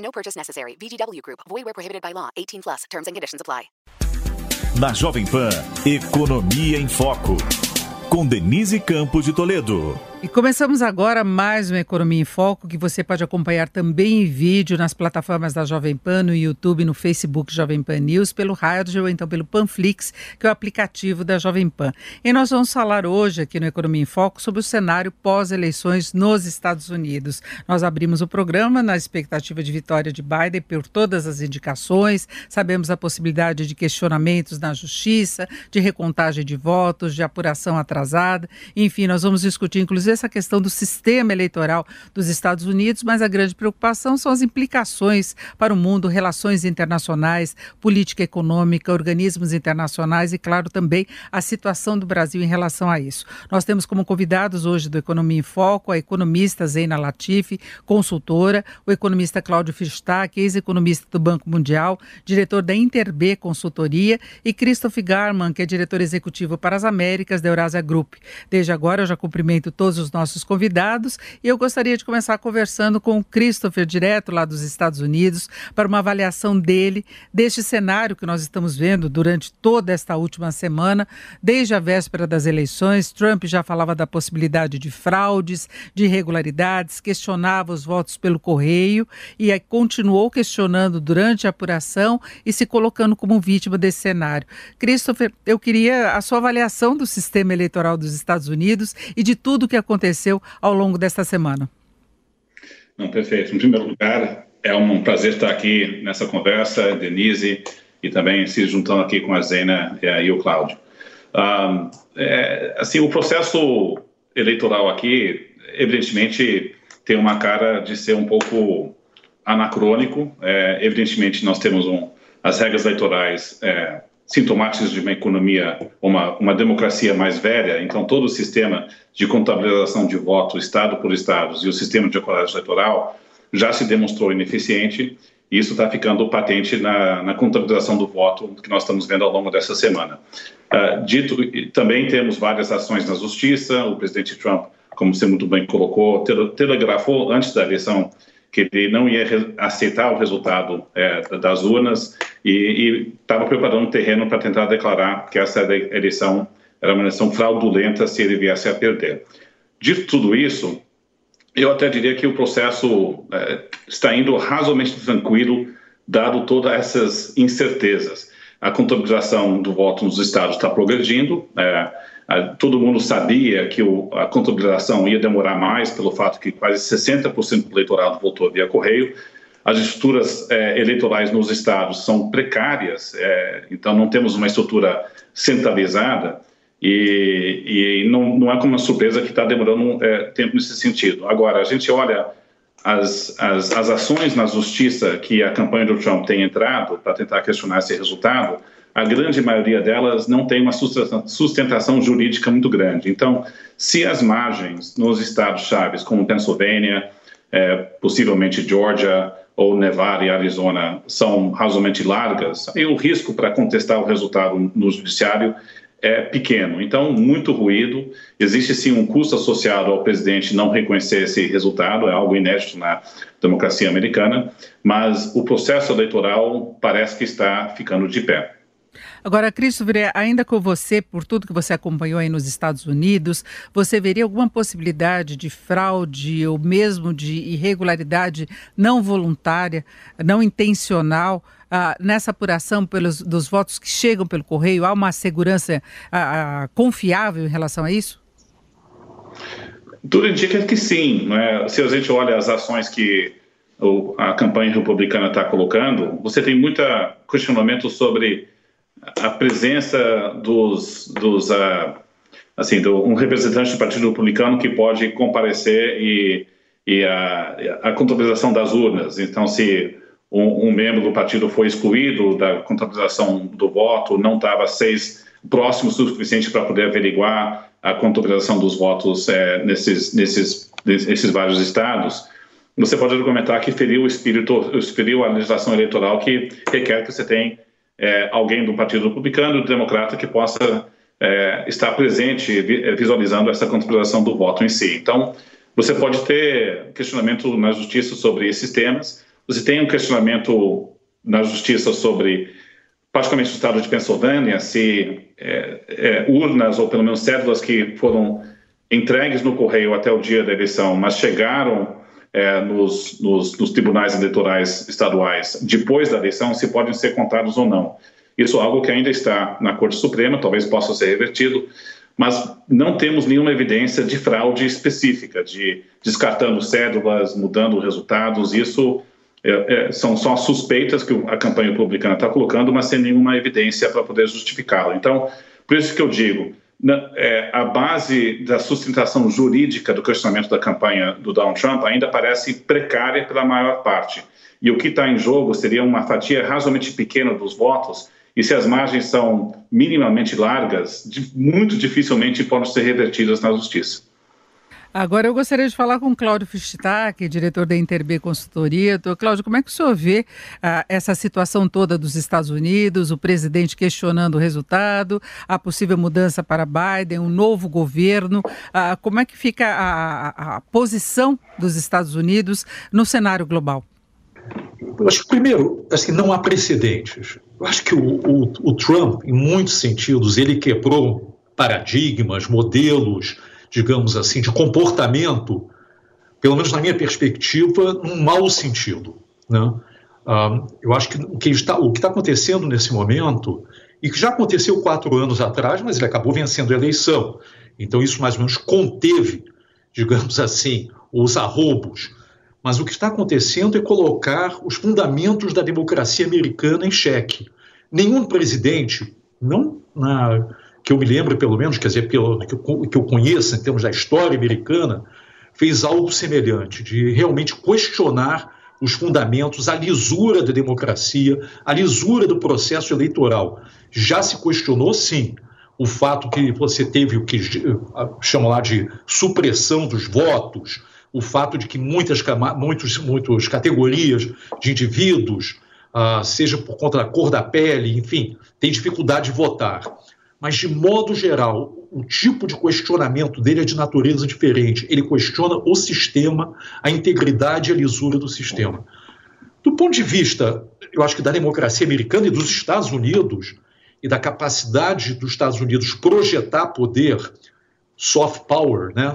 No purchase necessary. VGW Group. Void where prohibited by law. 18 plus. Terms and conditions apply. Na Jovem Pan, Economia em Foco. Com Denise Campos de Toledo. E começamos agora mais uma Economia em Foco que você pode acompanhar também em vídeo nas plataformas da Jovem Pan, no YouTube, no Facebook Jovem Pan News, pelo rádio ou então pelo Panflix, que é o aplicativo da Jovem Pan. E nós vamos falar hoje aqui no Economia em Foco sobre o cenário pós-eleições nos Estados Unidos. Nós abrimos o programa na expectativa de vitória de Biden por todas as indicações, sabemos a possibilidade de questionamentos na justiça, de recontagem de votos, de apuração atrasada, enfim, nós vamos discutir inclusive essa questão do sistema eleitoral dos Estados Unidos, mas a grande preocupação são as implicações para o mundo, relações internacionais, política econômica, organismos internacionais e, claro, também a situação do Brasil em relação a isso. Nós temos como convidados hoje do Economia em Foco a economista Zeina Latifi, consultora, o economista Cláudio Firstack, ex-economista do Banco Mundial, diretor da Interb Consultoria, e Christoph Garman, que é diretor executivo para as Américas da Eurásia Group. Desde agora eu já cumprimento todos os nossos convidados e eu gostaria de começar conversando com o Christopher, direto lá dos Estados Unidos, para uma avaliação dele deste cenário que nós estamos vendo durante toda esta última semana, desde a véspera das eleições. Trump já falava da possibilidade de fraudes, de irregularidades, questionava os votos pelo correio e continuou questionando durante a apuração e se colocando como vítima desse cenário. Christopher, eu queria a sua avaliação do sistema eleitoral dos Estados Unidos e de tudo que aconteceu ao longo desta semana. Não, perfeito. Em primeiro lugar, é um prazer estar aqui nessa conversa, Denise, e também se juntando aqui com a Zena e o Cláudio. Um, é, assim, o processo eleitoral aqui, evidentemente, tem uma cara de ser um pouco anacrônico. É, evidentemente, nós temos um, as regras eleitorais é, sintomáticos de uma economia, uma, uma democracia mais velha, então todo o sistema de contabilização de voto, estado por estados, e o sistema de colégio eleitoral já se demonstrou ineficiente, e isso está ficando patente na, na, contabilização do voto que nós estamos vendo ao longo dessa semana. Uh, dito, também temos várias ações na justiça, o presidente Trump, como você muito bem colocou, telegrafou antes da eleição que ele não ia aceitar o resultado é, das urnas e estava preparando um terreno para tentar declarar que essa eleição era uma eleição fraudulenta se ele viesse a perder. Dito tudo isso, eu até diria que o processo é, está indo razoavelmente tranquilo, dado todas essas incertezas. A contabilização do voto nos estados está progredindo, é, todo mundo sabia que a contabilização ia demorar mais, pelo fato que quase 60% do eleitorado votou via correio. As estruturas é, eleitorais nos estados são precárias, é, então não temos uma estrutura centralizada e, e não, não, é como uma surpresa que está demorando é, tempo nesse sentido. Agora, a gente olha as, as, as ações na justiça que a campanha do Trump tem entrado para tentar questionar esse resultado, a grande maioria delas não tem uma sustentação jurídica muito grande. Então, se as margens nos estados chaves, como Pensilvânia, é, possivelmente Georgia ou Nevada e Arizona, são razoavelmente largas, aí o risco para contestar o resultado no judiciário é pequeno. Então, muito ruído. Existe sim um custo associado ao presidente não reconhecer esse resultado, é algo inédito na democracia americana, mas o processo eleitoral parece que está ficando de pé. Agora, Christopher, ainda com você, por tudo que você acompanhou aí nos Estados Unidos, você veria alguma possibilidade de fraude ou mesmo de irregularidade não voluntária, não intencional? Ah, nessa apuração pelos, dos votos que chegam pelo correio, há uma segurança ah, ah confiável em relação a isso? Tudo indica que sim. Né? Se a gente olha as ações que a campanha republicana está colocando, você tem muito questionamento sobre a presença dos, dos uh, assim, do, um representante do Partido Republicano que pode comparecer e, e a, a contabilização das urnas. Então, se um, um, membro do partido foi excluído da contabilização do voto, não estava seis próximo o suficiente para poder averiguar a contabilização dos votos é, nesses, nesses, nesses vários estados, você pode argumentar que feriu o espírito, feriu a legislação eleitoral que requer que você tenha é, alguém do Partido Republicano, do Democrata, que possa é, estar presente, é, visualizando essa contabilização do voto em si. Então, você pode ter questionamento na justiça sobre esses temas, você tem um questionamento na justiça sobre, particularmente o estado de Pensilvânia, se é, é, urnas, ou pelo menos cédulas que foram entregues no correio até o dia da eleição, mas chegaram é, nos, nos, nos, tribunais eleitorais estaduais depois da eleição, se podem ser contados ou não. Isso é algo que ainda está na Corte Suprema, talvez possa ser revertido, mas não temos nenhuma evidência de fraude específica, de descartando cédulas, mudando resultados. Isso é, é, são só suspeitas que a campanha republicana está colocando, mas sem nenhuma evidência para poder justificá-la. Então, por isso que eu digo, é, a base da sustentação jurídica do questionamento da campanha do Donald Trump ainda parece precária pela maior parte. E o que está em jogo seria uma fatia razoavelmente pequena dos votos, e se as margens são minimamente largas, muito dificilmente podem ser revertidas na justiça. Agora eu gostaria de falar com Cláudio Fischtak, diretor da Interb Consultoria. Cláudio, como é que o senhor vê ah, essa situação toda dos Estados Unidos, o presidente questionando o resultado, a possível mudança para Biden, um novo governo? Ah, como é que fica a, a, a posição dos Estados Unidos no cenário global? Eu acho que, primeiro, assim, não há precedentes. Eu acho que o, o, o Trump, em muitos sentidos, ele quebrou paradigmas, modelos, digamos assim, de comportamento, pelo menos na minha perspectiva, num mau sentido. Né? Uh, eu acho que o que está, o que está acontecendo nesse momento, e que já aconteceu quatro anos atrás, mas ele acabou vencendo a eleição. Então, isso mais ou menos conteve, digamos assim, os arroubos. Mas o que está acontecendo é colocar os fundamentos da democracia americana em xeque. Nenhum presidente, não na que eu me lembro, pelo menos, quer dizer, que eu, que eu conheça em termos da história americana, fez algo semelhante, de realmente questionar os fundamentos, a lisura da democracia, a lisura do processo eleitoral. Já se questionou, sim, o fato que você teve o que chamam lá de supressão dos votos, o fato de que muitas, muitos, muitas categorias de indivíduos, uh, seja por conta da cor da pele, enfim, têm dificuldade de votar mas de modo geral, o tipo de questionamento dele é de natureza diferente. Ele questiona o sistema, a integridade e a lisura do sistema. Do ponto de vista, eu acho que da democracia americana e dos Estados Unidos, e da capacidade dos Estados Unidos projetar poder, soft power, né?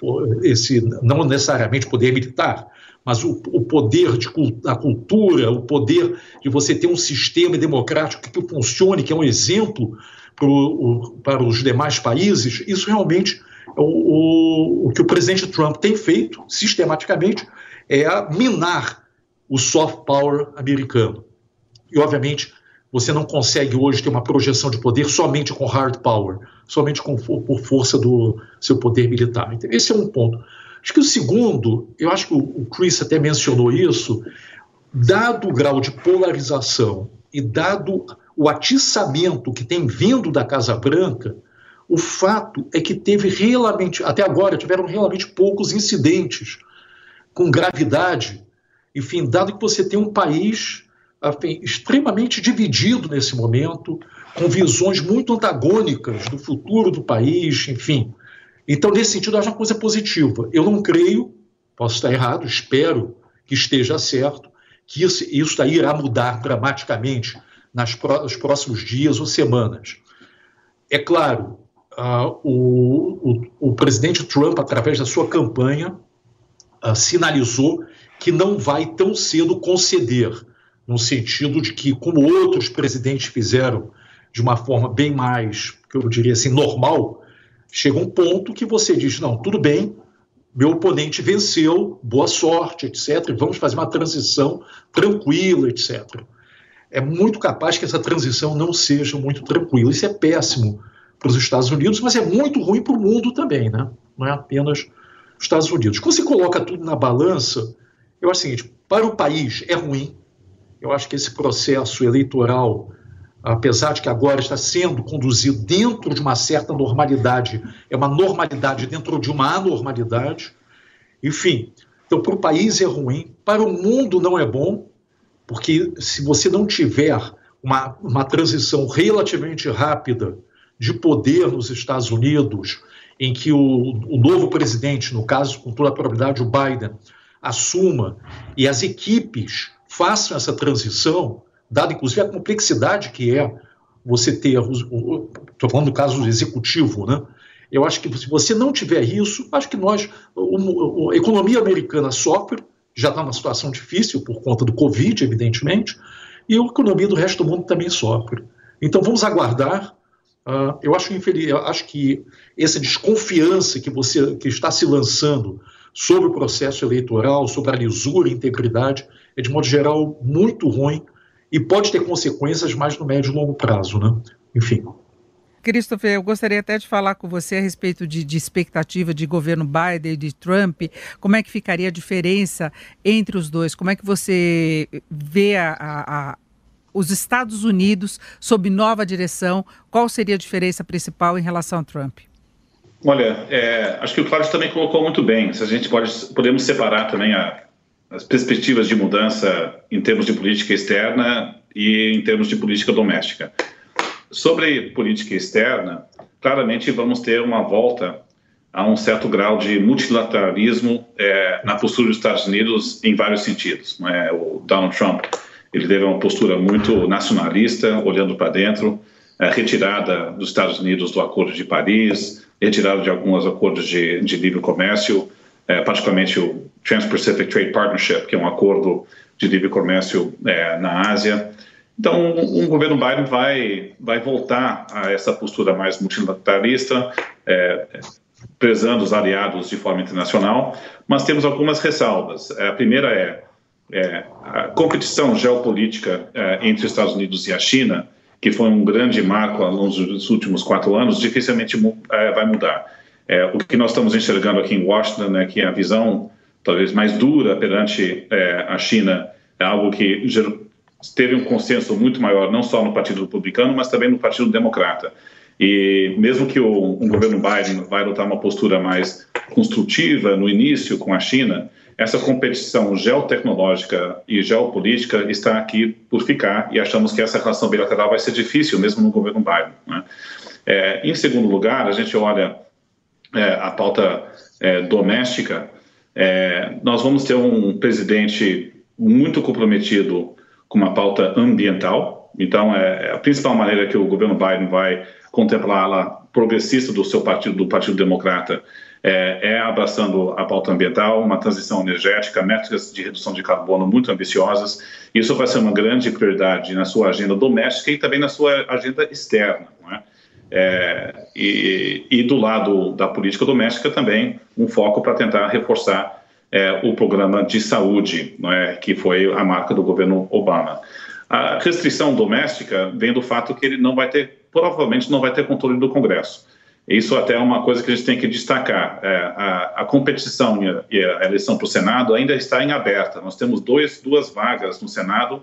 O, esse não necessariamente poder militar, mas o, o poder de, da cultura, o poder de você ter um sistema democrático que funcione, que é um exemplo pro, para os demais países, isso realmente é o, o, o que o presidente Trump tem feito sistematicamente é minar o soft power americano. E, obviamente, você não consegue hoje ter uma projeção de poder somente com hard power, somente com, por força do seu poder militar. Então, esse é um ponto. Acho que o segundo, eu acho que o Chris até mencionou isso, dado o grau de polarização e dado o atiçamento que tem vindo da Casa Branca, o fato é que teve realmente, até agora, tiveram realmente poucos incidentes com gravidade. Enfim, dado que você tem um país enfim, extremamente dividido nesse momento, com visões muito antagônicas do futuro do país, enfim. Então, nesse sentido, acho uma coisa positiva. Eu não creio, posso estar errado, espero que esteja certo, que isso, isso daí irá mudar dramaticamente nas nos próximos dias ou semanas. É claro, uh, o, o, o, presidente Trump, através da sua campanha, uh, sinalizou que não vai tão cedo conceder, no sentido de que, como outros presidentes fizeram de uma forma bem mais, que eu diria assim, normal, chega um ponto que você diz: não, tudo bem, meu oponente venceu, boa sorte, etc. Vamos fazer uma transição tranquila, etc é muito capaz que essa transição não seja muito tranquila. Isso é péssimo para os Estados Unidos, mas é muito ruim para o mundo também, né? Não é apenas os Estados Unidos. Quando você coloca tudo na balança, eu acho o seguinte: para o país é ruim. Eu acho que esse processo eleitoral, apesar de que agora está sendo conduzido dentro de uma certa normalidade, é uma normalidade dentro de uma anormalidade. Enfim, então para o país é ruim, para o mundo não é bom, porque se você não tiver uma, uma transição relativamente rápida de poder nos Estados Unidos, em que o, o novo presidente, no caso, com toda a probabilidade, o Biden, assuma e as equipes façam essa transição, dado inclusive a complexidade que é você ter, estou falando do caso executivo, né? Eu acho que se você não tiver isso, acho que nós, a economia americana sofre, já está numa situação difícil por conta do Covid, evidentemente, e a economia do resto do mundo também sofre. Então vamos aguardar. Uh, eu acho infeliz, eu acho que essa desconfiança que você que está se lançando sobre o processo eleitoral, sobre a lisura e integridade, é de modo geral muito ruim e pode ter consequências mais no médio e longo prazo, né? Enfim. Christopher, eu gostaria até de falar com você a respeito de, de, expectativa de governo Biden e de Trump. Como é que ficaria a diferença entre os dois? Como é que você vê a, a, a, os Estados Unidos sob nova direção? Qual seria a diferença principal em relação a Trump? Olha, é, acho que o Cláudio também colocou muito bem. Se a gente pode, podemos separar também as perspectivas de mudança em termos de política externa e em termos de política doméstica. Sobre política externa, claramente vamos ter uma volta a um certo grau de multilateralismo é, na postura dos Estados Unidos em vários sentidos. É? O Donald Trump ele teve uma postura muito nacionalista, olhando para dentro, é, retirada dos Estados Unidos do Acordo de Paris, retirada de alguns acordos de, de livre comércio, é, particularmente o Trans-Pacific Trade Partnership, que é um acordo de livre comércio é, na Ásia. Então, um, governo Biden vai, vai voltar a essa postura mais multilateralista, é, prezando os aliados de forma internacional, mas temos algumas ressalvas. A primeira é, é a competição geopolítica é, entre os Estados Unidos e a China, que foi um grande marco ao longo dos últimos quatro anos, dificilmente é, vai mudar. É, o que nós estamos enxergando aqui em Washington é que a visão talvez mais dura perante é, a China é algo que teve um consenso muito maior, não só no Partido Republicano, mas também no Partido Democrata. E mesmo que o um governo Biden vai adotar uma postura mais construtiva no início com a China, essa competição geotecnológica e geopolítica está aqui por ficar e achamos que essa relação bilateral vai ser difícil mesmo no governo Biden. Né? É, em segundo lugar, a gente olha é, a pauta é, doméstica. É, nós vamos ter um presidente muito comprometido com uma pauta ambiental. Então, é, é a principal maneira que o governo Biden vai contemplá-la progressista do seu partido, do Partido Democrata, é, é, abraçando a pauta ambiental, uma transição energética, métricas de redução de carbono muito ambiciosas. Isso vai ser uma grande prioridade na sua agenda doméstica e também na sua agenda externa. É? É, e, e, do lado da política doméstica também um foco para tentar reforçar é, o programa de saúde, não é, que foi a marca do governo Obama. A restrição doméstica vem do fato que ele não vai ter, provavelmente não vai ter controle do Congresso. Isso até é uma coisa que a gente tem que destacar. É, a, a, competição e a, eleição para o Senado ainda está em aberta. Nós temos dois, duas vagas no Senado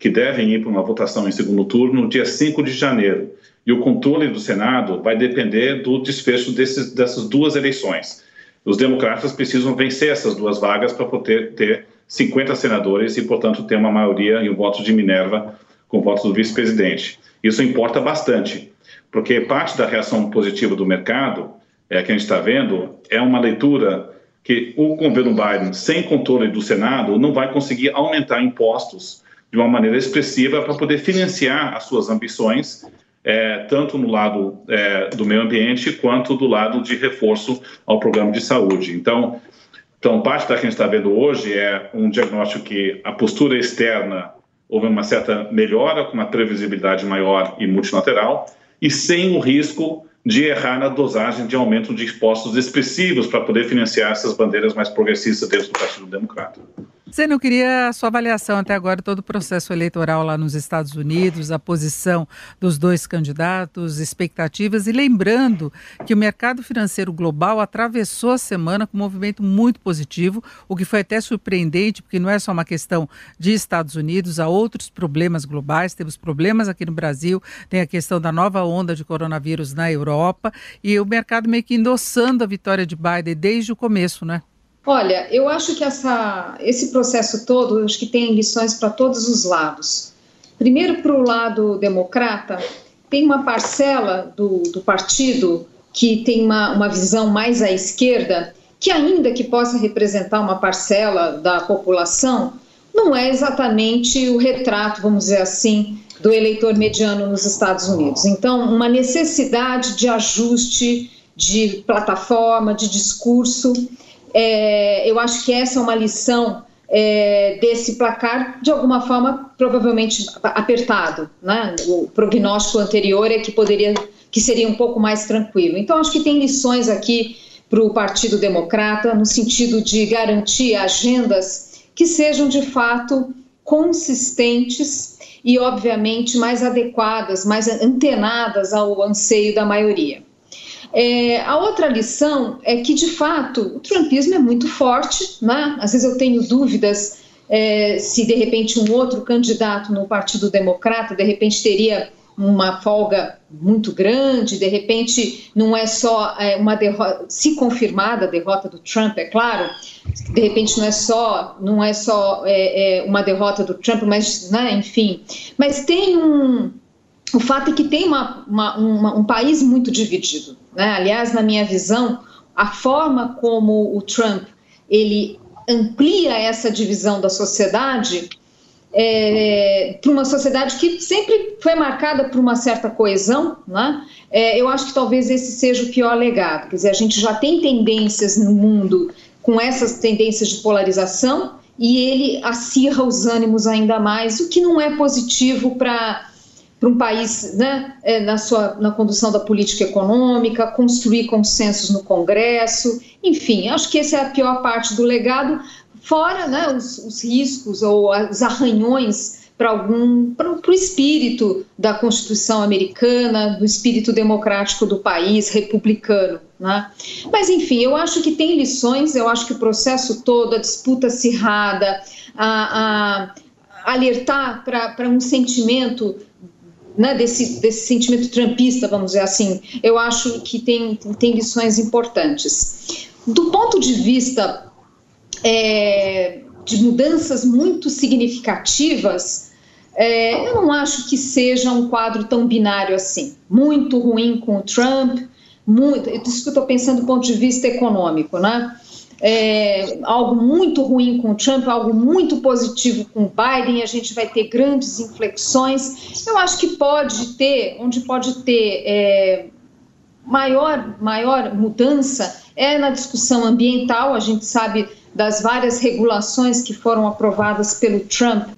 que devem ir para uma votação em segundo turno no dia 5 de janeiro. E o controle do Senado vai depender do desfecho desses, dessas duas eleições. Os democratas precisam vencer essas duas vagas para poder ter 50 senadores e, portanto, ter uma maioria em votos de Minerva com votos do vice-presidente. Isso importa bastante, porque parte da reação positiva do mercado, é, que a gente está vendo, é uma leitura que o governo Biden, sem controle do Senado, não vai conseguir aumentar impostos de uma maneira expressiva para poder financiar as suas ambições é, tanto no lado é, do meio ambiente quanto do lado de reforço ao programa de saúde. Então, então parte da que a gente está vendo hoje é um diagnóstico que a postura externa houve uma certa melhora, com uma previsibilidade maior e multilateral, e sem o risco de errar na dosagem de aumento de impostos expressivos para poder financiar essas bandeiras mais progressistas dentro do Partido Democrata. Você não queria a sua avaliação até agora todo o processo eleitoral lá nos Estados Unidos, a posição dos dois candidatos, expectativas e lembrando que o mercado financeiro global atravessou a semana com um movimento muito positivo, o que foi até surpreendente, porque não é só uma questão de Estados Unidos, há outros problemas globais, temos problemas aqui no Brasil, tem a questão da nova onda de coronavírus na Europa e o mercado meio que endossando a vitória de Biden desde o começo, né? Olha, eu acho que essa, esse processo todo, acho que tem lições para todos os lados. Primeiro, para o lado democrata, tem uma parcela do, do partido que tem uma, uma visão mais à esquerda, que ainda que possa representar uma parcela da população, não é exatamente o retrato, vamos dizer assim, do eleitor mediano nos Estados Unidos. Então, uma necessidade de ajuste de plataforma, de discurso. É, eu acho que essa é uma lição é, desse placar, de alguma forma, provavelmente apertado. Né? O prognóstico anterior é que poderia, que seria um pouco mais tranquilo. Então, acho que tem lições aqui para o Partido Democrata no sentido de garantir agendas que sejam de fato consistentes e, obviamente, mais adequadas, mais antenadas ao anseio da maioria. É, a outra lição é que, de fato, o trumpismo é muito forte, né? às vezes eu tenho dúvidas é, se, de repente, um outro candidato no Partido Democrata, de repente, teria uma folga muito grande, de repente não é só é, uma derrota, se confirmada a derrota do Trump, é claro, de repente não é só não é só é, é uma derrota do Trump, mas né, enfim, mas tem um o fato é que tem uma, uma, uma, um país muito dividido. Né? Aliás, na minha visão, a forma como o Trump ele amplia essa divisão da sociedade é, para uma sociedade que sempre foi marcada por uma certa coesão, né? É, eu acho que talvez esse seja o pior legado. Quer dizer, a gente já tem tendências no mundo com essas tendências de polarização e ele acirra os ânimos ainda mais, o que não é positivo para para um país né, é, na, sua, na condução da política econômica, construir consensos no Congresso, enfim, acho que essa é a pior parte do legado, fora né, os, os riscos ou os arranhões para algum para o espírito da Constituição americana, do espírito democrático do país, republicano. Né? Mas, enfim, eu acho que tem lições, eu acho que o processo todo, a disputa acirrada, a, a alertar para um sentimento né, desse, desse sentimento trampista, vamos dizer assim, eu acho que tem, tem lições importantes. Do ponto de vista é, de mudanças muito significativas, é, eu não acho que seja um quadro tão binário assim. Muito ruim com o Trump, muito, isso que eu estou pensando do ponto de vista econômico, né? É, algo muito ruim com o Trump, algo muito positivo com o Biden, a gente vai ter grandes inflexões. Eu acho que pode ter, onde pode ter é, maior, maior mudança é na discussão ambiental. A gente sabe das várias regulações que foram aprovadas pelo Trump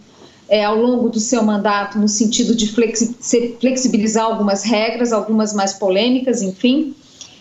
é, ao longo do seu mandato, no sentido de flexibilizar algumas regras, algumas mais polêmicas, enfim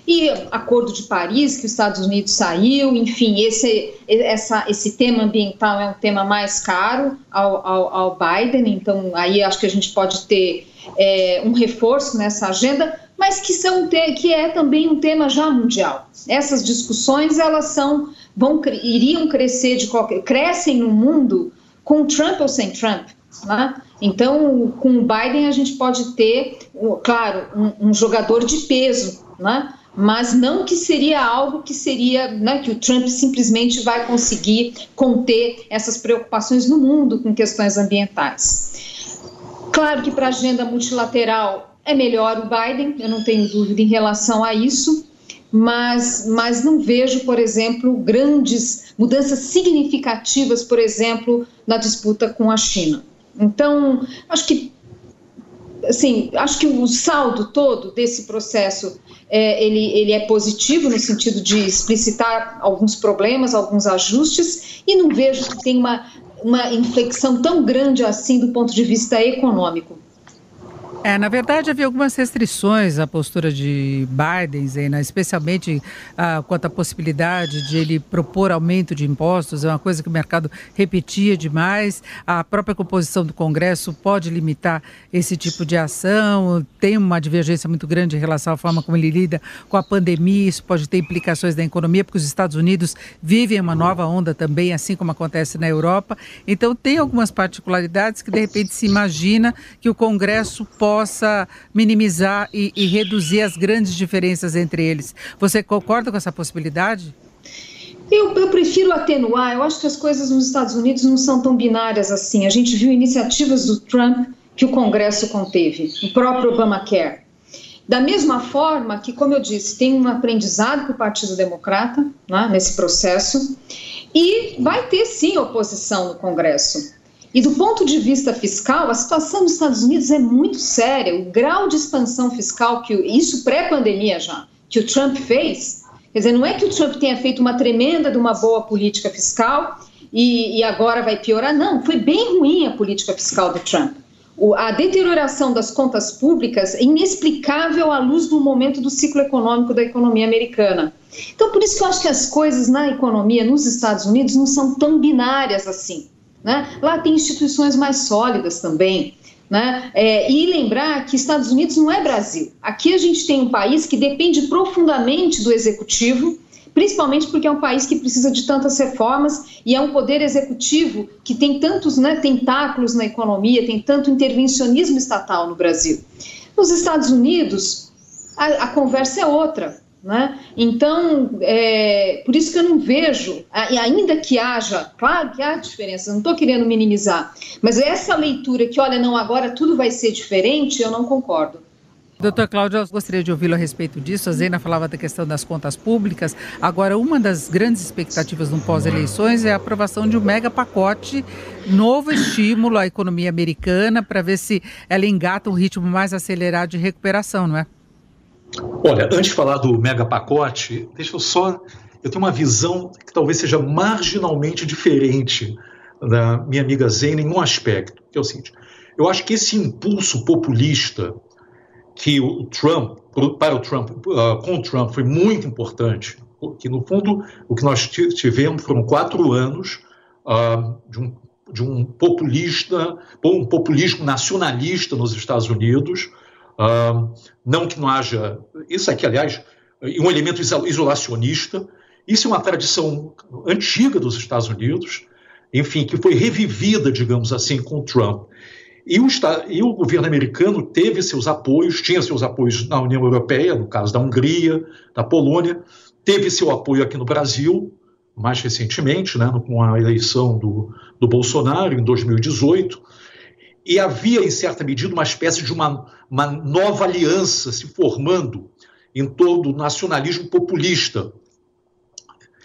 e Acordo de Paris, que os Estados Unidos saiu, enfim, esse, essa, esse tema ambiental é um tema mais caro ao, ao, ao Biden, então aí acho que a gente pode ter é, um reforço nessa agenda, mas que, são, que é também um tema já mundial. Essas discussões, elas são, vão, iriam crescer de qualquer, crescem no mundo com Trump ou sem Trump, né? Então, com o Biden a gente pode ter, claro, um, um jogador de peso, né? Mas não que seria algo que seria, né, que o Trump simplesmente vai conseguir conter essas preocupações no mundo com questões ambientais. Claro que para a agenda multilateral é melhor o Biden, eu não tenho dúvida em relação a isso, mas, mas não vejo, por exemplo, grandes mudanças significativas, por exemplo, na disputa com a China. Então, acho que assim, acho que o saldo todo desse processo é, ele, ele é positivo no sentido de explicitar alguns problemas, alguns ajustes, e não vejo que tem uma, uma inflexão tão grande assim do ponto de vista econômico. É, na verdade, havia algumas restrições à postura de Biden, Zena, especialmente ah, quanto à possibilidade de ele propor aumento de impostos, é uma coisa que o mercado repetia demais. A própria composição do Congresso pode limitar esse tipo de ação, tem uma divergência muito grande em relação à forma como ele lida com a pandemia, isso pode ter implicações na economia, porque os Estados Unidos vivem uma nova onda também, assim como acontece na Europa. Então, tem algumas particularidades que, de repente, se imagina que o Congresso pode possa minimizar e, e reduzir as grandes diferenças entre eles. Você concorda com essa possibilidade? Eu, eu, prefiro atenuar. Eu acho que as coisas nos Estados Unidos não são tão binárias assim. A gente viu iniciativas do Trump que o Congresso conteve, o próprio Obamacare. Da mesma forma que, como eu disse, tem um aprendizado para o Partido Democrata né, nesse processo e vai ter sim oposição no Congresso. E do ponto de vista fiscal, a situação nos Estados Unidos é muito séria. O grau de expansão fiscal, que isso pré-pandemia já, que o Trump fez, quer dizer, não é que o Trump tenha feito uma tremenda de uma boa política fiscal e, e agora vai piorar, não. Foi bem ruim a política fiscal do Trump. O, a deterioração das contas públicas é inexplicável à luz do momento do ciclo econômico da economia americana. Então, por isso que eu acho que as coisas na economia nos Estados Unidos não são tão binárias assim. Né? Lá tem instituições mais sólidas também. Né? É, e lembrar que Estados Unidos não é Brasil. Aqui a gente tem um país que depende profundamente do executivo, principalmente porque é um país que precisa de tantas reformas e é um poder executivo que tem tantos né, tentáculos na economia, tem tanto intervencionismo estatal no Brasil. Nos Estados Unidos, a, a conversa é outra. Né? Então, é, por isso que eu não vejo, ainda que haja, claro que há diferença, não estou querendo minimizar, mas essa leitura que, olha, não, agora tudo vai ser diferente, eu não concordo. Doutor Cláudio, eu gostaria de ouvi-lo a respeito disso. A Zena falava da questão das contas públicas. Agora, uma das grandes expectativas no pós-eleições é a aprovação de um mega pacote, novo estímulo à economia americana, para ver se ela engata um ritmo mais acelerado de recuperação, não é? Olha, antes de falar do mega pacote, deixa eu só. Eu tenho uma visão que talvez seja marginalmente diferente da minha amiga Zena em um aspecto, que é o seguinte: eu acho que esse impulso populista que o Trump, para o Trump, uh, com o Trump, foi muito importante, que no fundo o que nós tivemos foram quatro anos uh, de, um, de um populista, um populismo nacionalista nos Estados Unidos, Não que não haja. Isso aqui, aliás, um elemento isolacionista. Isso é uma tradição antiga dos Estados Unidos, enfim, que foi revivida, digamos assim, com Trump. E o, e o, governo americano teve seus apoios, tinha seus apoios na União Europeia, no caso da Hungria, da Polônia, teve seu apoio aqui no Brasil, mais recentemente, né, com a eleição do, do Bolsonaro, em 2018 e havia, em certa medida, uma espécie de uma, uma nova aliança se formando em torno do nacionalismo populista.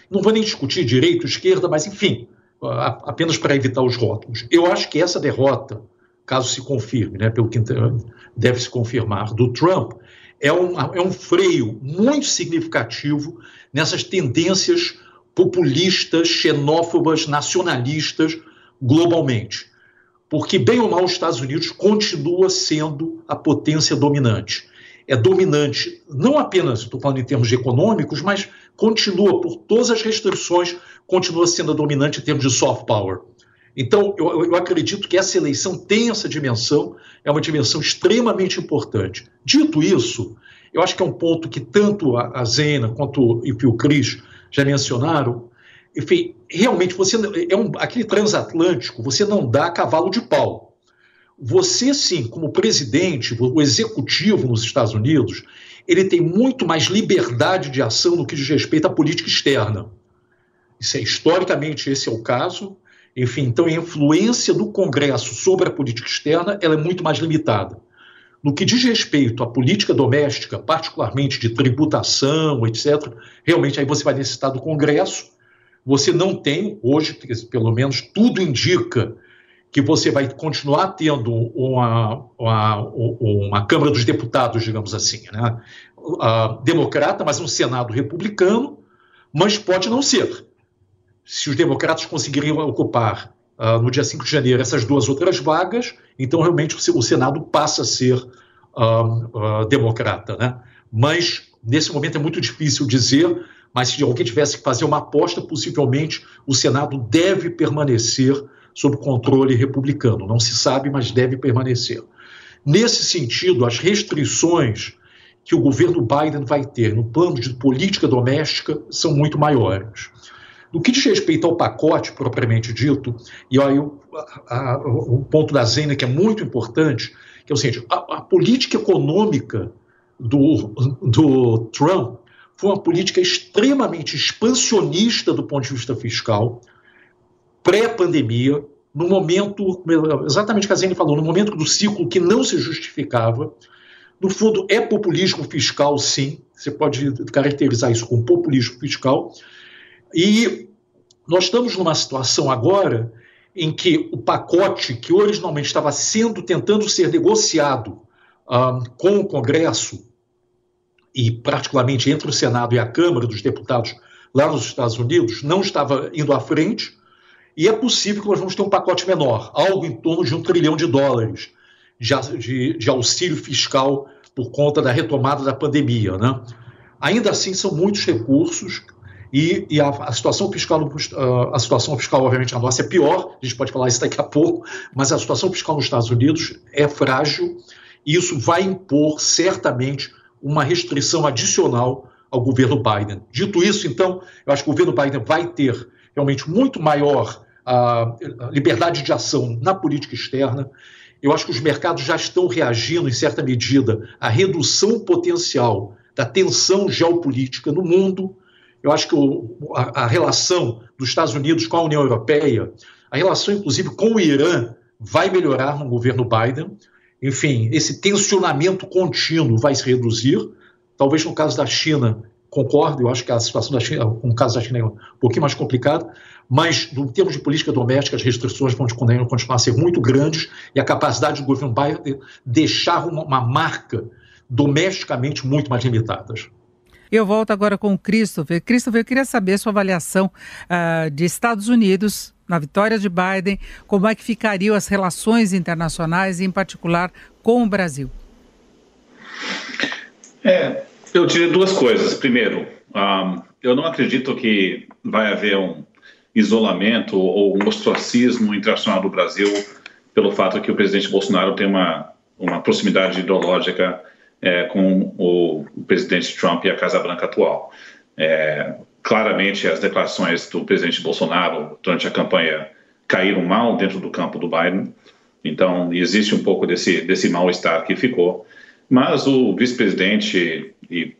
Não vou nem discutir direita, esquerda, mas, enfim, apenas para evitar os rótulos. Eu acho que essa derrota, caso se confirme, né, pelo que deve se confirmar, do Trump, é um, é um freio muito significativo nessas tendências populistas, xenófobas, nacionalistas globalmente porque, bem ou mal, os Estados Unidos continua sendo a potência dominante. É dominante não apenas, estou falando em termos econômicos, mas continua, por todas as restrições, continua sendo a dominante em termos de soft power. Então, eu, eu, acredito que essa eleição tem essa dimensão, é uma dimensão extremamente importante. Dito isso, eu acho que é um ponto que tanto a, Zena quanto o Cris já mencionaram, enfim, realmente você é um, aquele transatlântico, você não dá cavalo de pau. Você sim, como presidente, o executivo nos Estados Unidos, ele tem muito mais liberdade de ação no que diz respeito à política externa. Isso é historicamente esse é o caso. Enfim, então a influência do Congresso sobre a política externa ela é muito mais limitada. No que diz respeito à política doméstica, particularmente de tributação, etc., realmente aí você vai necessitar do Congresso você não tem, hoje, pelo menos, tudo indica que você vai continuar tendo uma, uma, uma Câmara dos Deputados, digamos assim, né? Uh, democrata, mas um Senado republicano, mas pode não ser. Se os democratas conseguirem ocupar uh, no dia 5 de janeiro essas duas outras vagas, então realmente o Senado passa a ser uh, democrata, né? Mas nesse momento é muito difícil dizer, mas se alguém tivesse que fazer uma aposta, possivelmente o Senado deve permanecer sob controle republicano. Não se sabe, mas deve permanecer. Nesse sentido, as restrições que o governo Biden vai ter no plano de política doméstica são muito maiores. No que diz respeito ao pacote propriamente dito, e aí o, a, o ponto da Zena que é muito importante, que é o seguinte: a, a política econômica do, do Trump foi uma política extremamente expansionista do ponto de vista fiscal, pré-pandemia, no momento, exatamente o que a Zene falou, no momento do ciclo que não se justificava. No fundo, é populismo fiscal, sim, você pode caracterizar isso como populismo fiscal, e nós estamos numa situação agora em que o pacote que originalmente estava sendo tentando ser negociado ah, com o Congresso e particularmente entre o Senado e a Câmara dos Deputados lá nos Estados Unidos não estava indo à frente e é possível que nós vamos ter um pacote menor, algo em torno de um trilhão de dólares de, de, de auxílio fiscal por conta da retomada da pandemia, né? Ainda assim, são muitos recursos e, e a, a, situação fiscal, a situação fiscal, obviamente, a nossa é pior, a gente pode falar isso daqui a pouco, mas a situação fiscal nos Estados Unidos é frágil e isso vai impor certamente uma restrição adicional ao governo Biden. Dito isso, então, eu acho que o governo Biden vai ter realmente muito maior a liberdade de ação na política externa. Eu acho que os mercados já estão reagindo, em certa medida, à redução potencial da tensão geopolítica no mundo eu acho que o, a, a, relação dos Estados Unidos com a União Europeia, a relação, inclusive, com o Irã, vai melhorar no governo Biden. Enfim, esse tensionamento contínuo vai se reduzir. Talvez no caso da China, concordo, eu acho que a situação da China, no caso da China é um pouquinho mais complicada, mas, em termos de política doméstica, as restrições vão continuar a ser muito grandes e a capacidade do governo Biden deixar uma, uma marca domesticamente muito mais limitadas. Eu volto agora com o Christopher. Christopher, eu queria saber sua avaliação uh, de Estados Unidos na vitória de Biden, como é que ficariam as relações internacionais, em particular com o Brasil? É, eu diria duas coisas. Primeiro, um, eu não acredito que vai haver um isolamento ou um ostracismo internacional do Brasil pelo fato que o presidente Bolsonaro tem uma, uma proximidade ideológica é, com o, o, presidente Trump e a Casa Branca atual. É, claramente, as declarações do presidente Bolsonaro durante a campanha caíram mal dentro do campo do Biden, então existe um pouco desse, desse mal-estar que ficou. Mas o vice-presidente e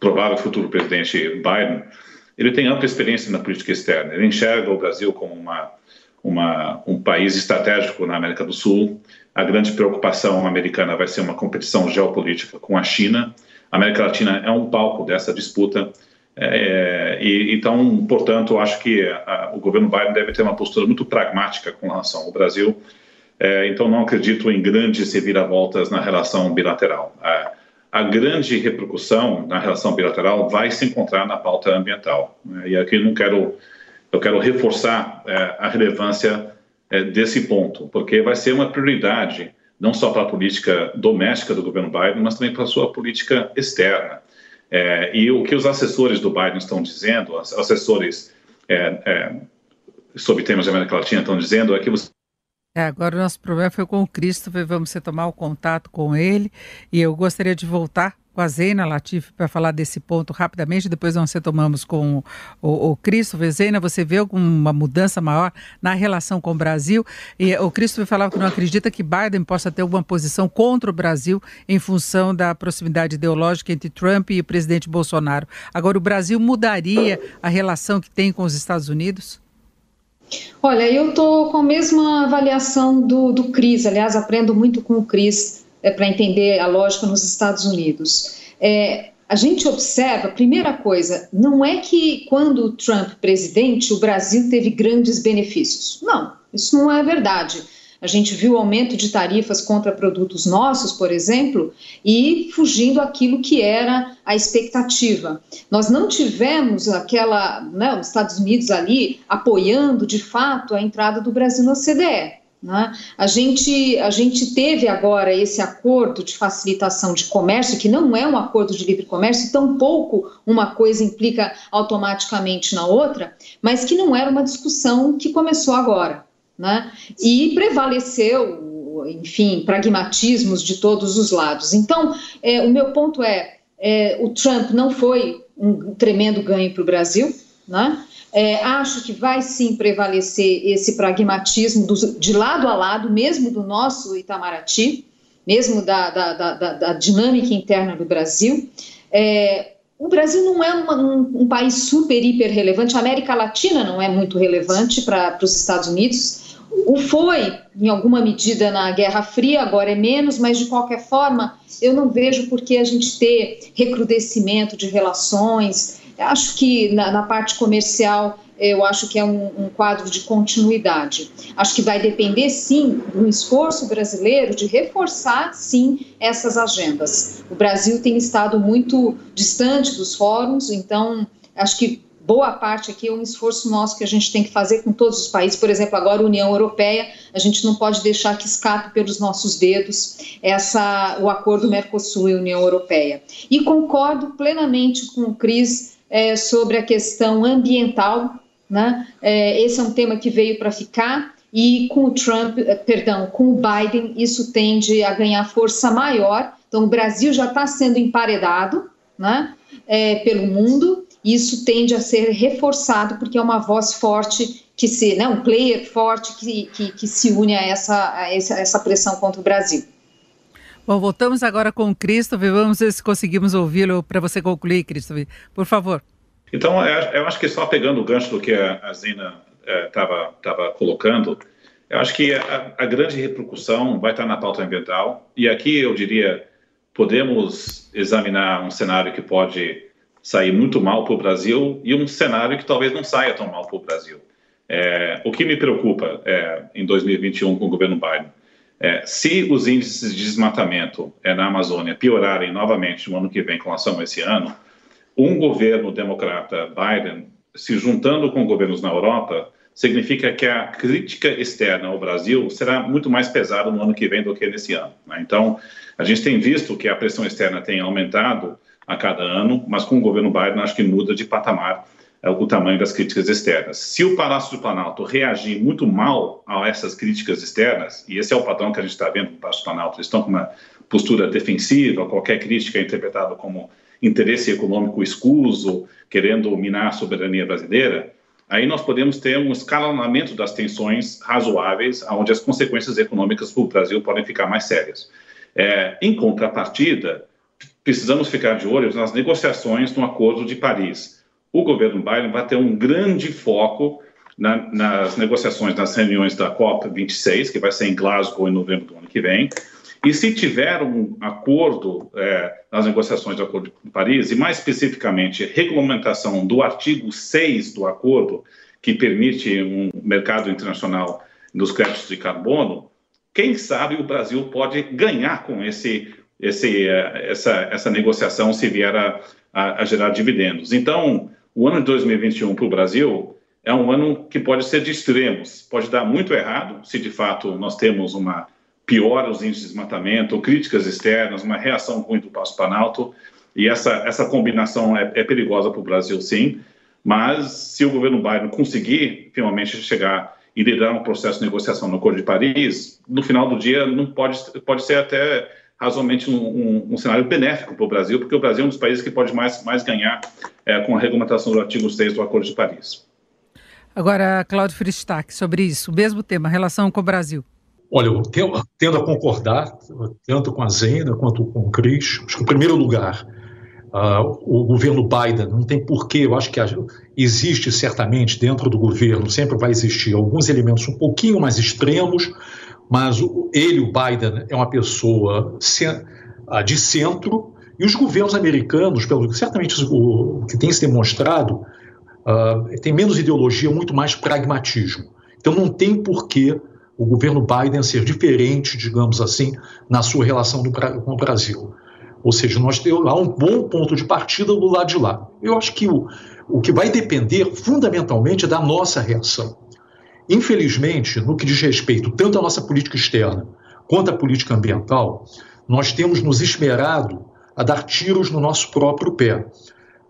provável futuro presidente Biden, ele tem ampla experiência na política externa. Ele enxerga o Brasil como uma, uma, um país estratégico na América do Sul, a grande preocupação americana vai ser uma competição geopolítica com a China. A América Latina é um palco dessa disputa. É, e, então, portanto, acho que a, o governo Biden deve ter uma postura muito pragmática com relação ao Brasil. É, então, não acredito em grandes reviravoltas na relação bilateral. A, a, grande repercussão na relação bilateral vai se encontrar na pauta ambiental. E aqui não quero, eu quero reforçar é, a relevância é, desse ponto, porque vai ser uma prioridade não só para a política doméstica do governo Biden, mas também para a sua política externa. É, e o que os assessores do Biden estão dizendo, assessores é, é, sobre temas da América Latina estão dizendo, é que você é, agora o nosso problema foi com o Christopher, vamos retomar o contato com ele. E eu gostaria de voltar com a Zena Latif para falar desse ponto rapidamente, depois nós retomamos com o, o, Christopher. Zena, você vê alguma mudança maior na relação com o Brasil? E o Christopher falava que não acredita que Biden possa ter alguma posição contra o Brasil em função da proximidade ideológica entre Trump e o presidente Bolsonaro. Agora, o Brasil mudaria a relação que tem com os Estados Unidos? Olha, eu estou com a mesma avaliação do, do Cris, aliás, aprendo muito com o Cris é, para entender a lógica nos Estados Unidos. É, a gente observa, primeira coisa, não é que quando o Trump presidente, o Brasil teve grandes benefícios. Não, isso não é verdade. A gente viu aumento de tarifas contra produtos nossos, por exemplo, e fugindo aquilo que era a expectativa. Nós não tivemos aquela, né, os Estados Unidos ali apoiando de fato a entrada do Brasil na OCDE. Né? A, gente, a gente teve agora esse acordo de facilitação de comércio, que não é um acordo de livre comércio, tampouco uma coisa implica automaticamente na outra, mas que não era uma discussão que começou agora. Né? E prevaleceu, enfim, pragmatismos de todos os lados. Então, é, o meu ponto é, é: o Trump não foi um tremendo ganho para o Brasil, né? É, acho que vai sim prevalecer esse pragmatismo do, de lado a lado, mesmo do nosso Itamaraty, mesmo da, da, da, da dinâmica interna do Brasil. É, o Brasil não é uma, um, um, país super, hiper relevante, a América Latina não é muito relevante para os Estados Unidos. O foi, em alguma medida, na Guerra Fria, agora é menos, mas de qualquer forma, eu não vejo por que a gente ter recrudescimento de relações, Acho que na, na parte comercial eu acho que é um, um, quadro de continuidade. Acho que vai depender, sim, do esforço brasileiro de reforçar, sim, essas agendas. O Brasil tem estado muito distante dos fóruns, então acho que boa parte aqui é um esforço nosso que a gente tem que fazer com todos os países. Por exemplo, agora a União Europeia, a gente não pode deixar que escape pelos nossos dedos essa, o acordo Mercosul e União Europeia. E concordo plenamente com o Cris é, sobre a questão ambiental. Né? É, esse é um tema que veio para ficar e com o Trump, é, perdão, com o Biden, isso tende a ganhar força maior. Então, o Brasil já está sendo emparedado né, é, pelo mundo. E isso tende a ser reforçado porque é uma voz forte que se, né, um player forte que, que, que se une a essa, a essa, a essa pressão contra o Brasil. Bom, voltamos agora com o Christopher. Vamos ver se conseguimos ouvi-lo para você concluir, Christopher. Por favor. Então, é, eu acho que só pegando o gancho do que a Zina estava é, colocando, eu acho que a, a, grande repercussão vai estar na pauta ambiental. E aqui eu diria, podemos examinar um cenário que pode sair muito mal para o Brasil e um cenário que talvez não saia tão mal para o Brasil. É, o que me preocupa é, em 2021 com o governo Biden é, se os índices de desmatamento é, na Amazônia piorarem novamente no ano que vem com relação a esse ano, um governo democrata, Biden, se juntando com governos na Europa, significa que a crítica externa ao Brasil será muito mais pesada no ano que vem do que nesse ano. Né? Então, a gente tem visto que a pressão externa tem aumentado a cada ano, mas com o governo Biden acho que muda de patamar o tamanho das críticas externas. Se o Palácio do Planalto reagir muito mal a essas críticas externas, e esse é o padrão que a gente está vendo no Palácio do Planalto, eles estão com uma postura defensiva, qualquer crítica é interpretada como interesse econômico escuso, querendo minar a soberania brasileira, aí nós podemos ter um escalonamento das tensões razoáveis, onde as consequências econômicas para o Brasil podem ficar mais sérias. É, em contrapartida, precisamos ficar de olho nas negociações do Acordo de Paris o governo Biden vai ter um grande foco na, nas negociações, nas reuniões da COP26, que vai ser em Glasgow em novembro do ano que vem. E se tiver um acordo é, nas negociações do Acordo de Paris, e mais especificamente regulamentação do artigo 6 do acordo, que permite um mercado internacional dos créditos de carbono, quem sabe o Brasil pode ganhar com esse, esse, é, essa, essa negociação se vier a, a, a gerar dividendos. Então, o ano de 2021 para o Brasil é um ano que pode ser de extremos, pode dar muito errado se de fato nós temos uma piora os índices de desmatamento, críticas externas, uma reação ruim do Passo Planalto, e essa, essa combinação é, é perigosa para o Brasil, sim, mas se o governo Biden conseguir finalmente chegar e liderar um processo de negociação no Acordo de Paris, no final do dia não pode, pode ser até razoavelmente um, um, um cenário benéfico para o Brasil, porque o Brasil é um dos países que pode mais, mais ganhar é, com a regulamentação do artigo 6 do Acordo de Paris. Agora, Cláudio Fristac, sobre isso, o mesmo tema, relação com o Brasil. Olha, eu tendo a concordar, tanto com a Zena quanto com o Cris. Acho que, em primeiro lugar, uh, o governo Biden não tem porquê, eu acho que existe certamente dentro do governo, sempre vai existir alguns elementos um pouquinho mais extremos, mas ele, o Biden, é uma pessoa ah, de centro, e os governos americanos, pelo certamente o que tem se demonstrado, uh, tem menos ideologia, muito mais pragmatismo. Então não tem porquê o governo Biden ser diferente, digamos assim, na sua relação do, com o Brasil. Ou seja, nós temos lá um bom ponto de partida do lado de lá. Eu acho que o, o que vai depender fundamentalmente é da nossa reação. Infelizmente, no que diz respeito tanto à nossa política externa quanto à política ambiental, nós temos nos esmerado a dar tiros no nosso próprio pé.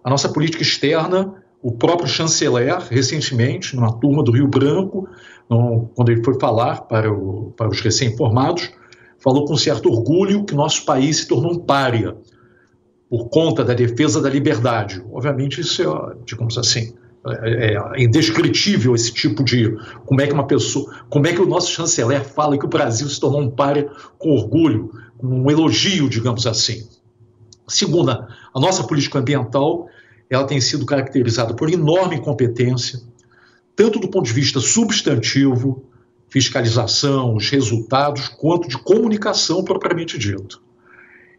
A nossa política externa, o próprio chanceler, recentemente, numa turma do Rio Branco, quando ele foi falar para, o, para os recém-formados, falou com certo orgulho que nosso país se tornou um pária por conta da defesa da liberdade. Obviamente, isso é, digamos assim, é, é indescritível esse tipo de como é que uma pessoa, como é que o nosso chanceler fala que o Brasil se tornou um páreo com orgulho, um elogio, digamos assim. Segunda, a nossa política ambiental, ela tem sido caracterizada por enorme incompetência, tanto do ponto de vista substantivo, fiscalização, os resultados, quanto de comunicação propriamente dito.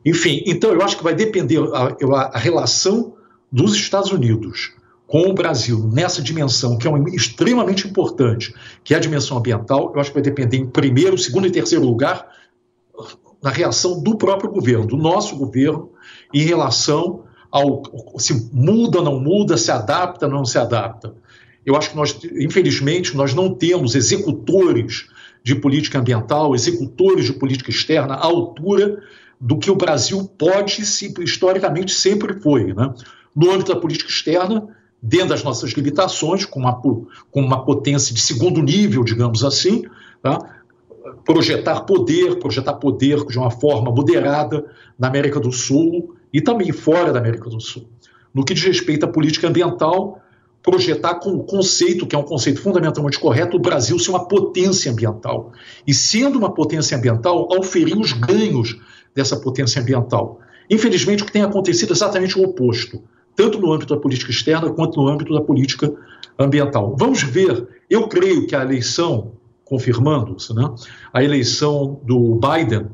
Enfim, então eu acho que vai depender a, a relação dos Estados Unidos com o Brasil nessa dimensão, que é uma, extremamente importante, que é a dimensão ambiental, eu acho que vai depender em primeiro, segundo e terceiro lugar na reação do próprio governo, do nosso governo, em relação ao se muda, não muda, se adapta, não se adapta. Eu acho que nós, infelizmente, nós não temos executores de política ambiental, executores de política externa à altura do que o Brasil pode, historicamente, sempre foi. Né? No âmbito da política externa, dentro das nossas limitações, com uma, com uma potência de segundo nível, digamos assim, tá? projetar poder, projetar poder de uma forma moderada na América do Sul e também fora da América do Sul. No que diz respeito à política ambiental, projetar com o conceito, que é um conceito fundamentalmente correto, o Brasil ser uma potência ambiental. E sendo uma potência ambiental, auferir os ganhos dessa potência ambiental. Infelizmente, o que tem acontecido é exatamente o oposto tanto no âmbito da política externa quanto no âmbito da política ambiental. Vamos ver, eu creio que a eleição, confirmando-se, né, a eleição do Biden,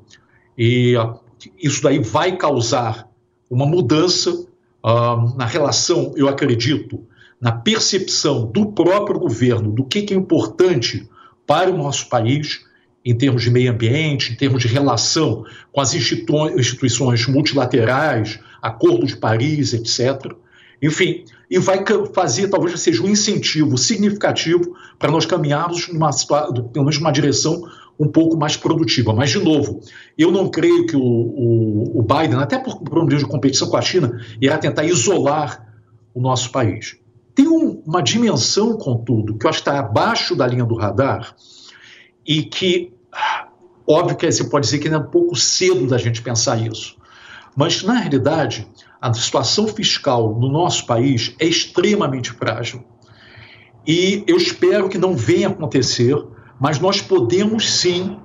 e a, isso daí vai causar uma mudança uh, na relação, eu acredito, na percepção do próprio governo do que, que é importante para o nosso país em termos de meio ambiente, em termos de relação com as instituições multilaterais, Acordo de Paris, etc. Enfim, e vai fazer, talvez seja um incentivo significativo para nós caminharmos numa, pelo menos numa direção um pouco mais produtiva. Mas, de novo, eu não creio que o, o, o Biden, até por problema de competição com a China, irá tentar isolar o nosso país. Tem um, uma dimensão, contudo, que eu acho que está abaixo da linha do radar e que, óbvio que você pode dizer que ainda é um pouco cedo da gente pensar isso. Mas, na realidade, a situação fiscal no nosso país é extremamente frágil. E eu espero que não venha acontecer, mas nós podemos sim,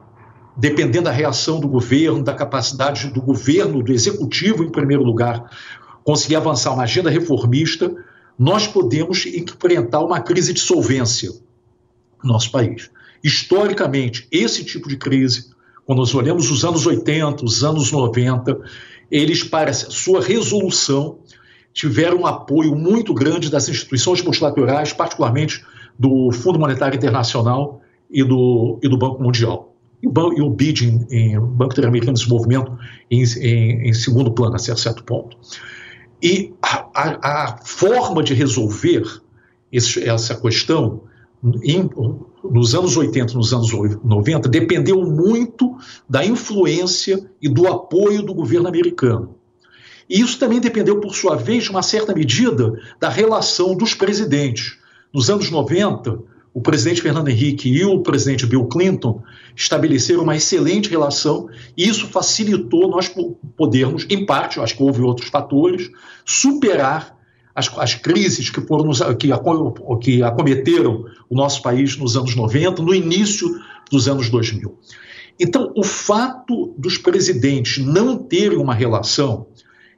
dependendo da reação do governo, da capacidade do governo, do executivo, em primeiro lugar, conseguir avançar uma agenda reformista, nós podemos enfrentar uma crise de solvência no nosso país. Historicamente, esse tipo de crise, quando nós olhamos os anos 80, os anos 90, eles, para sua resolução, tiveram um apoio muito grande das instituições multilaterais, particularmente do Fundo Monetário Internacional e do, e do Banco Mundial. E o, e o BID, em, em, Banco Interamericano de Desenvolvimento, em, em, em, segundo plano, a certo ponto. E a, a, a forma de resolver esse, essa questão em, nos anos 80, nos anos 90, dependeu muito da influência e do apoio do governo americano. E isso também dependeu, por sua vez, de uma certa medida, da relação dos presidentes. Nos anos 90, o presidente Fernando Henrique e o presidente Bill Clinton estabeleceram uma excelente relação e isso facilitou nós podermos, em parte, acho que houve outros fatores, superar as, as crises que, foram, que, que acometeram o nosso país nos anos 90, no início dos anos 2000. Então, o fato dos presidentes não terem uma relação,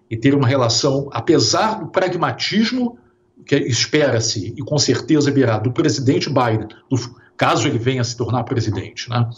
e terem uma relação, apesar do pragmatismo que espera-se, e com certeza virá, do presidente Biden, do, caso ele venha a se tornar presidente, né?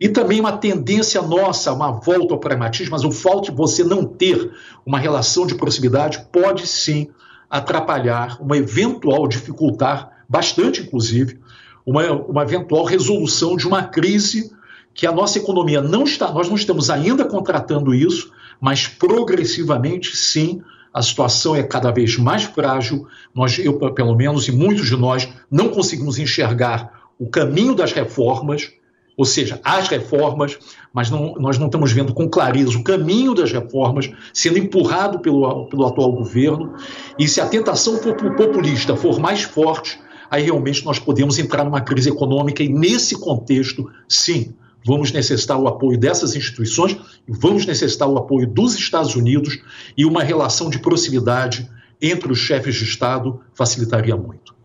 E também uma tendência nossa, uma volta ao pragmatismo, mas o fato de você não ter uma relação de proximidade pode sim atrapalhar, uma eventual dificultar, bastante inclusive, uma, uma eventual resolução de uma crise que a nossa economia não está, nós não estamos ainda contratando isso, mas progressivamente sim, a situação é cada vez mais frágil. Nós, eu pelo menos, e muitos de nós não conseguimos enxergar o caminho das reformas, ou seja, as reformas, mas não, nós não estamos vendo com clareza o caminho das reformas sendo empurrado pelo, pelo atual governo. E se a tentação populista for mais forte, aí realmente nós podemos entrar numa crise econômica. E nesse contexto, sim, vamos necessitar o apoio dessas instituições, vamos necessitar o apoio dos Estados Unidos e uma relação de proximidade entre os chefes de Estado facilitaria muito.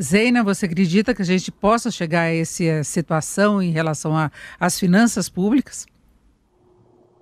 Zeina, você acredita que a gente possa chegar a essa situação em relação às finanças públicas?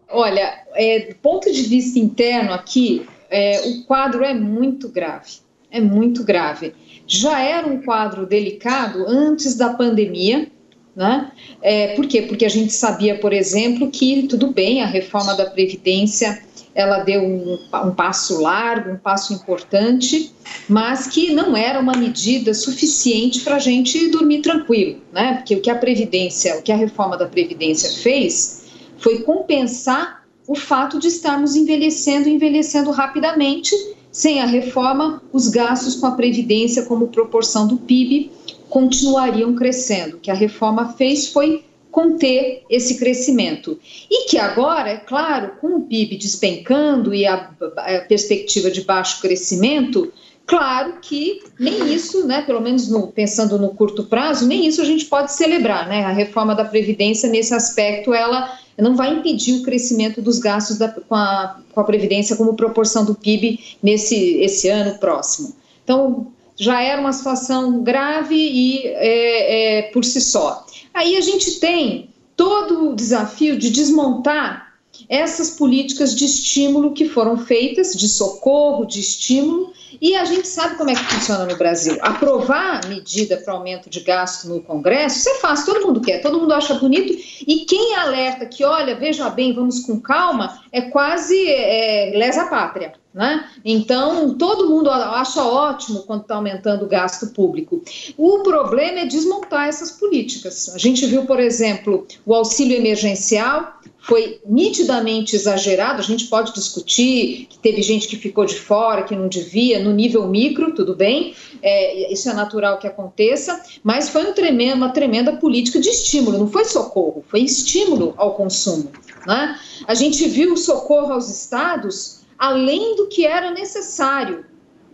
Olha, é, do ponto de vista interno aqui, é, o quadro é muito grave. É muito grave. Já era um quadro delicado antes da pandemia, né? É, por quê? Porque a gente sabia, por exemplo, que tudo bem, a reforma da Previdência ela deu um, um, passo largo, um passo importante, mas que não era uma medida suficiente para a gente dormir tranquilo, né? Porque o que a Previdência, o que a reforma da Previdência fez foi compensar o fato de estarmos envelhecendo, envelhecendo rapidamente. Sem a reforma, os gastos com a Previdência como proporção do PIB continuariam crescendo. O que a reforma fez foi conter esse crescimento. E que agora, é claro, com o PIB despencando e a, a perspectiva de baixo crescimento, claro que nem isso, né, pelo menos no, pensando no curto prazo, nem isso a gente pode celebrar. Né? A reforma da Previdência, nesse aspecto, ela não vai impedir o crescimento dos gastos da, com, a, com a Previdência como proporção do PIB nesse esse ano próximo. Então, já era uma situação grave e é, é, por si só. Aí a gente tem todo o desafio de desmontar essas políticas de estímulo que foram feitas, de socorro, de estímulo, e a gente sabe como é que funciona no Brasil. Aprovar medida para aumento de gasto no Congresso, isso é fácil, todo mundo quer, todo mundo acha bonito, e quem alerta que, olha, veja bem, vamos com calma, é quase é, lesa pátria. Né? Então, todo mundo acha ótimo quando está aumentando o gasto público. O problema é desmontar essas políticas. A gente viu, por exemplo, o auxílio emergencial foi nitidamente exagerado. A gente pode discutir que teve gente que ficou de fora, que não devia, no nível micro, tudo bem, é, isso é natural que aconteça, mas foi um tremendo, uma tremenda política de estímulo, não foi socorro, foi estímulo ao consumo. Né? A gente viu o socorro aos estados além do que era necessário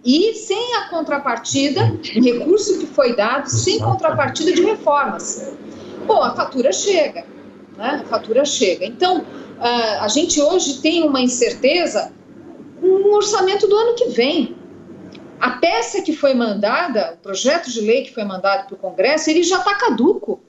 e sem a contrapartida, o recurso que foi dado, sem contrapartida de reformas. Bom, a fatura chega, né? A fatura chega. Então, a gente hoje tem uma incerteza no orçamento do ano que vem. A peça que foi mandada, o projeto de lei que foi mandado para o Congresso, ele já está caduco.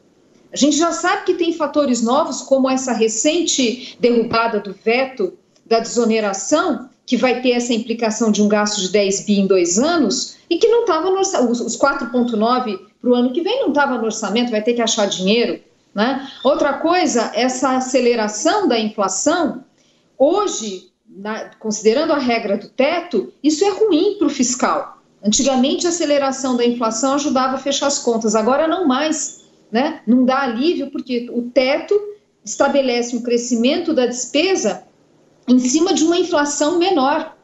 A gente já sabe que tem fatores novos, como essa recente derrubada do veto da desoneração, que vai ter essa implicação de um gasto de 10 bi em dois anos, e que não estava no orçamento, os 4,9 para o ano que vem não estava no orçamento, vai ter que achar dinheiro. Né? Outra coisa, essa aceleração da inflação, hoje, na, considerando a regra do teto, isso é ruim para o fiscal. Antigamente, a aceleração da inflação ajudava a fechar as contas, agora não mais. Né? Não dá alívio, porque o teto estabelece um crescimento da despesa em cima de uma inflação menor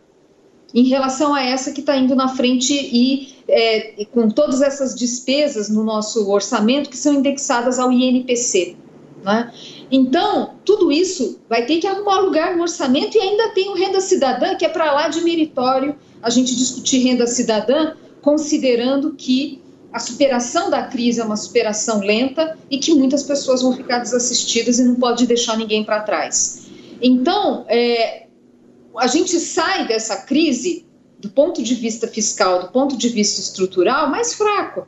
em relação a essa que está indo na frente e, é, e, com todas essas despesas no nosso orçamento que são indexadas ao INPC. Né? Então, tudo isso vai ter que arrumar lugar no orçamento e ainda tem o Renda Cidadã, que é para lá de meritório a gente discutir renda cidadã, considerando que a superação da crise é uma superação lenta e que muitas pessoas vão ficar desassistidas e não pode deixar ninguém para trás. Então, é, a gente sai dessa crise, do ponto de vista fiscal, do ponto de vista estrutural, mais fraco.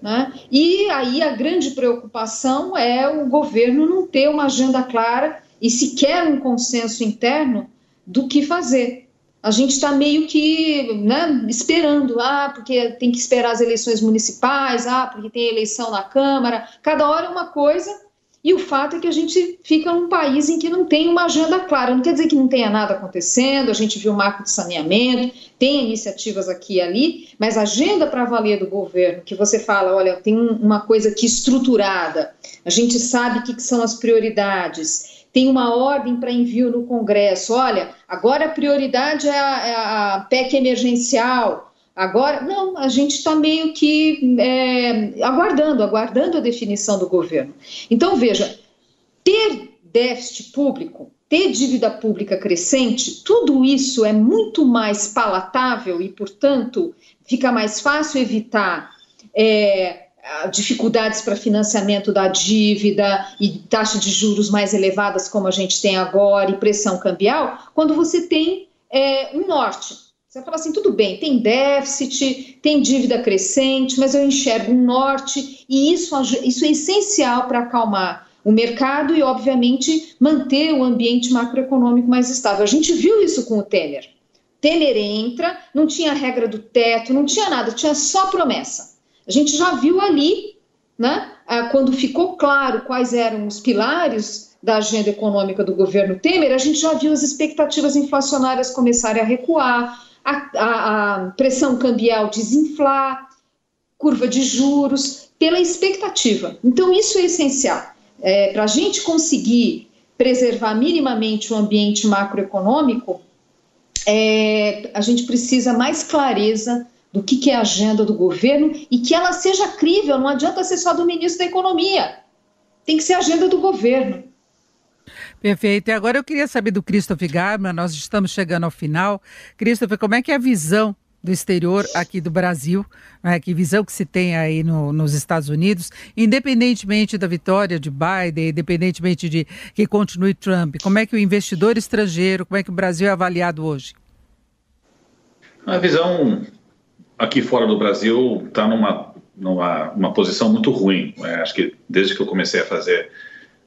Né? E aí a grande preocupação é o governo não ter uma agenda clara e sequer um consenso interno do que fazer. A gente está meio que né, esperando, ah, porque tem que esperar as eleições municipais, ah, porque tem eleição na Câmara, cada hora é uma coisa e o fato é que a gente fica num país em que não tem uma agenda clara. Não quer dizer que não tenha nada acontecendo, a gente viu o marco de saneamento, tem iniciativas aqui e ali, mas a agenda para valer do governo, que você fala, olha, tem uma coisa aqui estruturada, a gente sabe o que, que são as prioridades, tem uma ordem para envio no Congresso, olha, agora a prioridade é a, é a PEC emergencial, Agora, não, a gente está meio que é, aguardando, aguardando a definição do governo. Então, veja, ter déficit público, ter dívida pública crescente, tudo isso é muito mais palatável e, portanto, fica mais fácil evitar é, dificuldades para financiamento da dívida e taxa de juros mais elevadas, como a gente tem agora, e pressão cambial, quando você tem é, um norte. Você fala assim, tudo bem, tem déficit, tem dívida crescente, mas eu enxergo um norte, e isso, isso é essencial para acalmar o mercado e, obviamente, manter o ambiente macroeconômico mais estável. A gente viu isso com o Temer. Temer entra, não tinha regra do teto, não tinha nada, tinha só promessa. A gente já viu ali, né, quando ficou claro quais eram os pilares da agenda econômica do governo Temer, a gente já viu as expectativas inflacionárias começarem a recuar, a, a, a pressão cambial desinflar, curva de juros, pela expectativa. Então, isso é essencial. É, Para a gente conseguir preservar minimamente o ambiente macroeconômico, é, a gente precisa mais clareza do que, que é a agenda do governo e que ela seja crível, não adianta ser só do ministro da Economia, tem que ser a agenda do governo. Perfeito. E agora eu queria saber do Christopher Garman, nós estamos chegando ao final. Christopher, como é que é a visão do exterior aqui do Brasil, né? que visão que se tem aí no, nos Estados Unidos, independentemente da vitória de Biden, independentemente de que continue Trump, como é que o investidor estrangeiro, como é que o Brasil é avaliado hoje? A visão aqui fora do Brasil está numa, numa uma posição muito ruim. É, acho que desde que eu comecei a fazer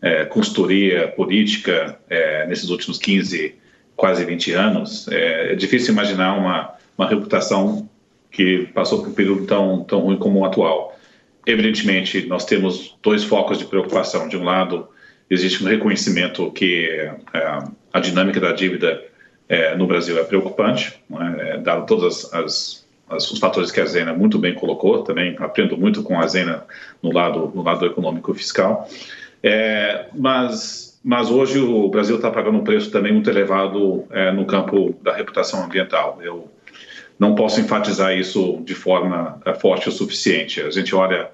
é, consultoria política é, nesses últimos 15, quase 20 anos, é, é difícil imaginar uma uma reputação que passou por um período tão, tão ruim como o atual. Evidentemente, nós temos dois focos de preocupação. De um lado, existe um reconhecimento que é, a dinâmica da dívida é, no Brasil é preocupante, é? dado todos as, as, os fatores que a Zena muito bem colocou. Também aprendo muito com a Zena no lado, no lado econômico fiscal. É, mas, mas hoje o Brasil está pagando um preço também muito elevado é, no campo da reputação ambiental. Eu não posso enfatizar isso de forma é, forte o suficiente. A gente olha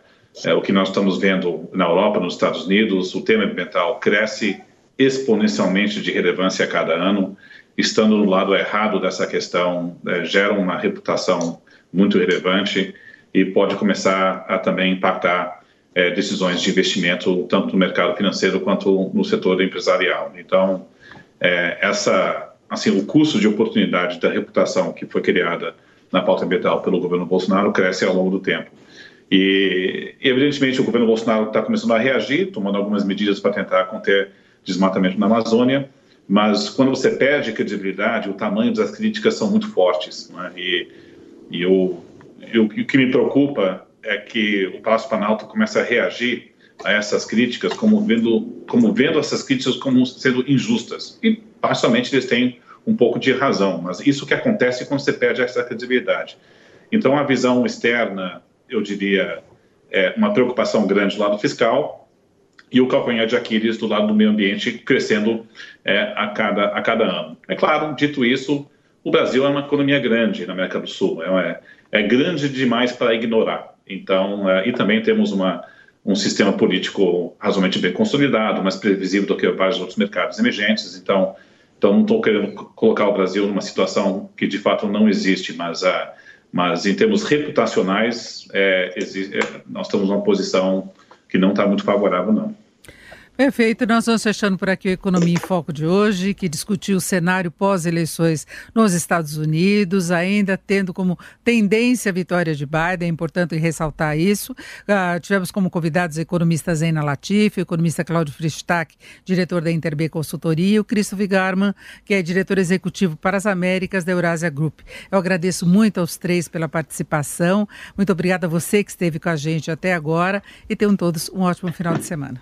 é, o que nós estamos vendo na Europa, nos Estados Unidos, o tema ambiental cresce exponencialmente de relevância a cada ano. Estando no lado errado dessa questão, é, gera uma reputação muito relevante e pode começar a também impactar é, decisões de investimento, tanto no mercado financeiro quanto no setor empresarial. Então, é, essa assim, o custo de oportunidade da reputação que foi criada na pauta ambiental pelo governo Bolsonaro cresce ao longo do tempo. E, evidentemente, o governo Bolsonaro está começando a reagir, tomando algumas medidas para tentar conter desmatamento na Amazônia, mas quando você perde credibilidade, o tamanho das críticas são muito fortes. Né? E, e o que me preocupa é que o Palácio Planalto começa a reagir a essas críticas como vendo, como vendo essas críticas como sendo injustas. E parcialmente eles têm um pouco de razão, mas isso que acontece quando você perde essa credibilidade. Então a visão externa, eu diria, é uma preocupação grande do lado fiscal e o calcanhar de Aquiles do lado do meio ambiente crescendo é, a, cada, a cada ano. É claro, dito isso, o Brasil é uma economia grande na América do Sul, é, é grande demais para ignorar. Então, é, e também temos uma um sistema político razoavelmente bem consolidado, mais previsível do que vários outros mercados emergentes. Então, então não estou querendo colocar o Brasil numa situação que de fato não existe, mas, uh, mas em termos reputacionais, é, existe, é, nós estamos numa posição que não está muito favorável, não. Perfeito, nós vamos fechando por aqui o Economia em Foco de hoje, que discutiu o cenário pós-eleições nos Estados Unidos, ainda tendo como tendência a vitória de Biden, é importante ressaltar isso. Uh, tivemos como convidados a economista Zena Latif, economista Cláudio Fristac, diretor da Interb Consultoria, e o Christopher Garman, que é diretor executivo para as Américas da Eurásia Group. Eu agradeço muito aos três pela participação, muito obrigada a você que esteve com a gente até agora e tenham todos um ótimo final de semana.